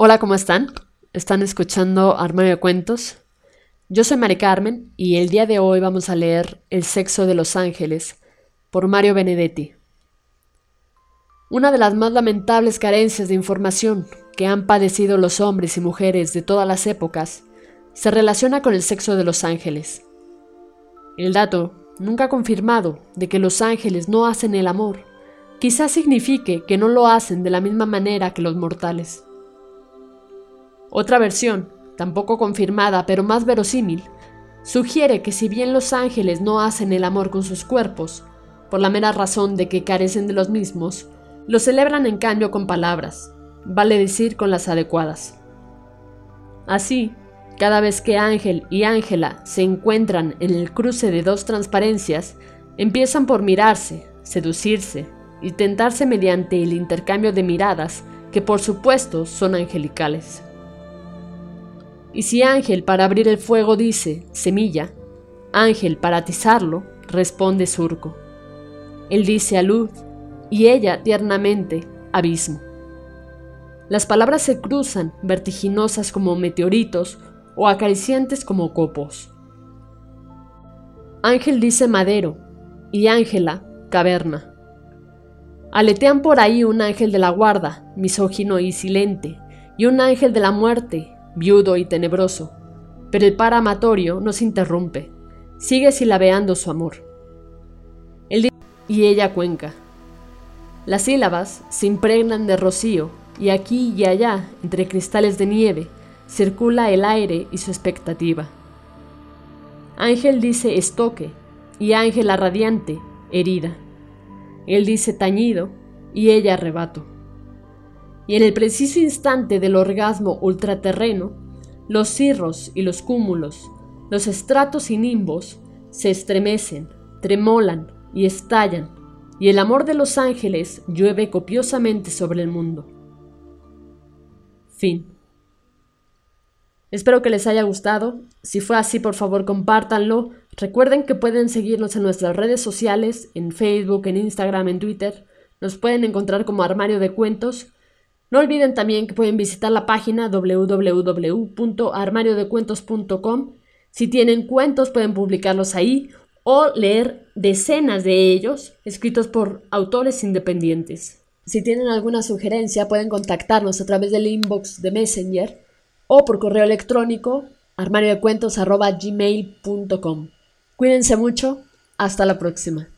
Hola, ¿cómo están? ¿Están escuchando Armario de Cuentos? Yo soy Mari Carmen y el día de hoy vamos a leer El sexo de los ángeles por Mario Benedetti. Una de las más lamentables carencias de información que han padecido los hombres y mujeres de todas las épocas se relaciona con el sexo de los ángeles. El dato, nunca confirmado, de que los ángeles no hacen el amor, quizás signifique que no lo hacen de la misma manera que los mortales. Otra versión, tampoco confirmada pero más verosímil, sugiere que si bien los ángeles no hacen el amor con sus cuerpos, por la mera razón de que carecen de los mismos, lo celebran en cambio con palabras, vale decir con las adecuadas. Así, cada vez que Ángel y Ángela se encuentran en el cruce de dos transparencias, empiezan por mirarse, seducirse y tentarse mediante el intercambio de miradas que por supuesto son angelicales. Y si ángel para abrir el fuego dice semilla, ángel para atizarlo responde surco. Él dice a luz y ella tiernamente abismo. Las palabras se cruzan, vertiginosas como meteoritos o acariciantes como copos. Ángel dice madero y Ángela caverna. Aletean por ahí un ángel de la guarda, misógino y silente, y un ángel de la muerte, viudo y tenebroso, pero el par amatorio no se interrumpe, sigue silabeando su amor. Él y ella cuenca. Las sílabas se impregnan de rocío y aquí y allá, entre cristales de nieve, circula el aire y su expectativa. Ángel dice estoque y Ángela radiante, herida. Él dice tañido y ella arrebato y en el preciso instante del orgasmo ultraterreno, los cirros y los cúmulos, los estratos y nimbos, se estremecen, tremolan y estallan, y el amor de los ángeles llueve copiosamente sobre el mundo. Fin. Espero que les haya gustado. Si fue así, por favor, compártanlo. Recuerden que pueden seguirnos en nuestras redes sociales, en Facebook, en Instagram, en Twitter. Nos pueden encontrar como Armario de Cuentos no olviden también que pueden visitar la página www.armariodecuentos.com. Si tienen cuentos pueden publicarlos ahí o leer decenas de ellos escritos por autores independientes. Si tienen alguna sugerencia pueden contactarnos a través del inbox de Messenger o por correo electrónico armariodecuentos.gmail.com. Cuídense mucho, hasta la próxima.